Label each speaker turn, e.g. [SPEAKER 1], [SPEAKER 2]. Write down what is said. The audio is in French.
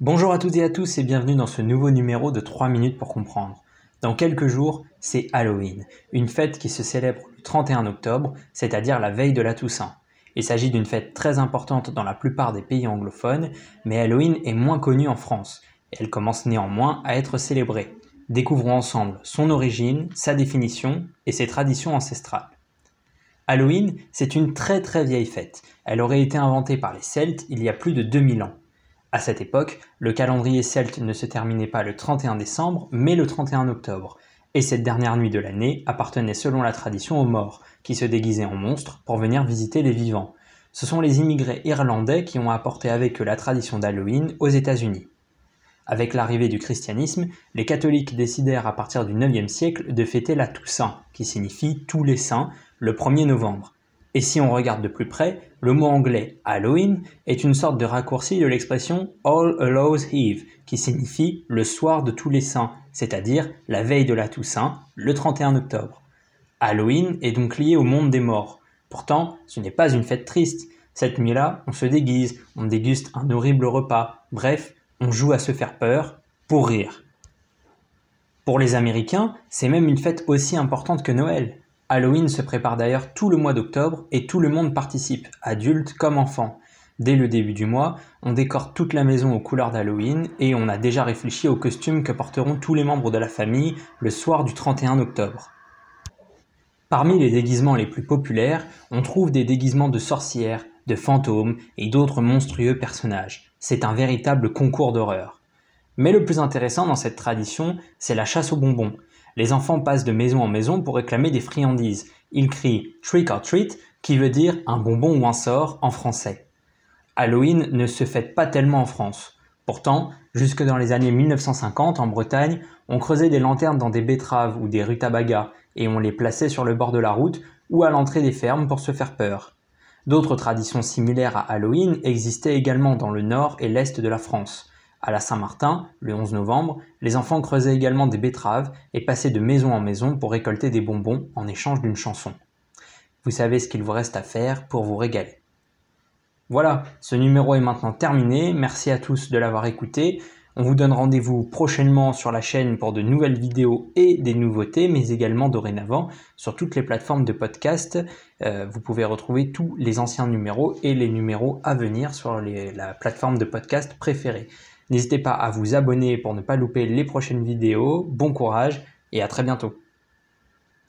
[SPEAKER 1] Bonjour à toutes et à tous et bienvenue dans ce nouveau numéro de 3 minutes pour comprendre. Dans quelques jours, c'est Halloween, une fête qui se célèbre le 31 octobre, c'est-à-dire la veille de la Toussaint. Il s'agit d'une fête très importante dans la plupart des pays anglophones, mais Halloween est moins connue en France, elle commence néanmoins à être célébrée. Découvrons ensemble son origine, sa définition et ses traditions ancestrales. Halloween, c'est une très très vieille fête. Elle aurait été inventée par les Celtes il y a plus de 2000 ans. À cette époque, le calendrier celte ne se terminait pas le 31 décembre, mais le 31 octobre. Et cette dernière nuit de l'année appartenait selon la tradition aux morts, qui se déguisaient en monstres pour venir visiter les vivants. Ce sont les immigrés irlandais qui ont apporté avec eux la tradition d'Halloween aux États-Unis. Avec l'arrivée du christianisme, les catholiques décidèrent à partir du IXe siècle de fêter la Toussaint, qui signifie tous les saints, le 1er novembre. Et si on regarde de plus près, le mot anglais Halloween est une sorte de raccourci de l'expression All Hallows Eve, qui signifie le soir de tous les saints, c'est-à-dire la veille de la Toussaint, le 31 octobre. Halloween est donc lié au monde des morts. Pourtant, ce n'est pas une fête triste. Cette nuit-là, on se déguise, on déguste un horrible repas, bref, on joue à se faire peur pour rire. Pour les Américains, c'est même une fête aussi importante que Noël. Halloween se prépare d'ailleurs tout le mois d'octobre et tout le monde participe, adultes comme enfants. Dès le début du mois, on décore toute la maison aux couleurs d'Halloween et on a déjà réfléchi aux costumes que porteront tous les membres de la famille le soir du 31 octobre. Parmi les déguisements les plus populaires, on trouve des déguisements de sorcières, de fantômes et d'autres monstrueux personnages. C'est un véritable concours d'horreur. Mais le plus intéressant dans cette tradition, c'est la chasse aux bonbons. Les enfants passent de maison en maison pour réclamer des friandises. Ils crient trick or treat, qui veut dire un bonbon ou un sort en français. Halloween ne se fête pas tellement en France. Pourtant, jusque dans les années 1950, en Bretagne, on creusait des lanternes dans des betteraves ou des rutabagas et on les plaçait sur le bord de la route ou à l'entrée des fermes pour se faire peur. D'autres traditions similaires à Halloween existaient également dans le nord et l'est de la France. À la Saint-Martin, le 11 novembre, les enfants creusaient également des betteraves et passaient de maison en maison pour récolter des bonbons en échange d'une chanson. Vous savez ce qu'il vous reste à faire pour vous régaler. Voilà, ce numéro est maintenant terminé. Merci à tous de l'avoir écouté. On vous donne rendez-vous prochainement sur la chaîne pour de nouvelles vidéos et des nouveautés, mais également dorénavant sur toutes les plateformes de podcast. Euh, vous pouvez retrouver tous les anciens numéros et les numéros à venir sur la plateforme de podcast préférée. N'hésitez pas à vous abonner pour ne pas louper les prochaines vidéos. Bon courage et à très bientôt.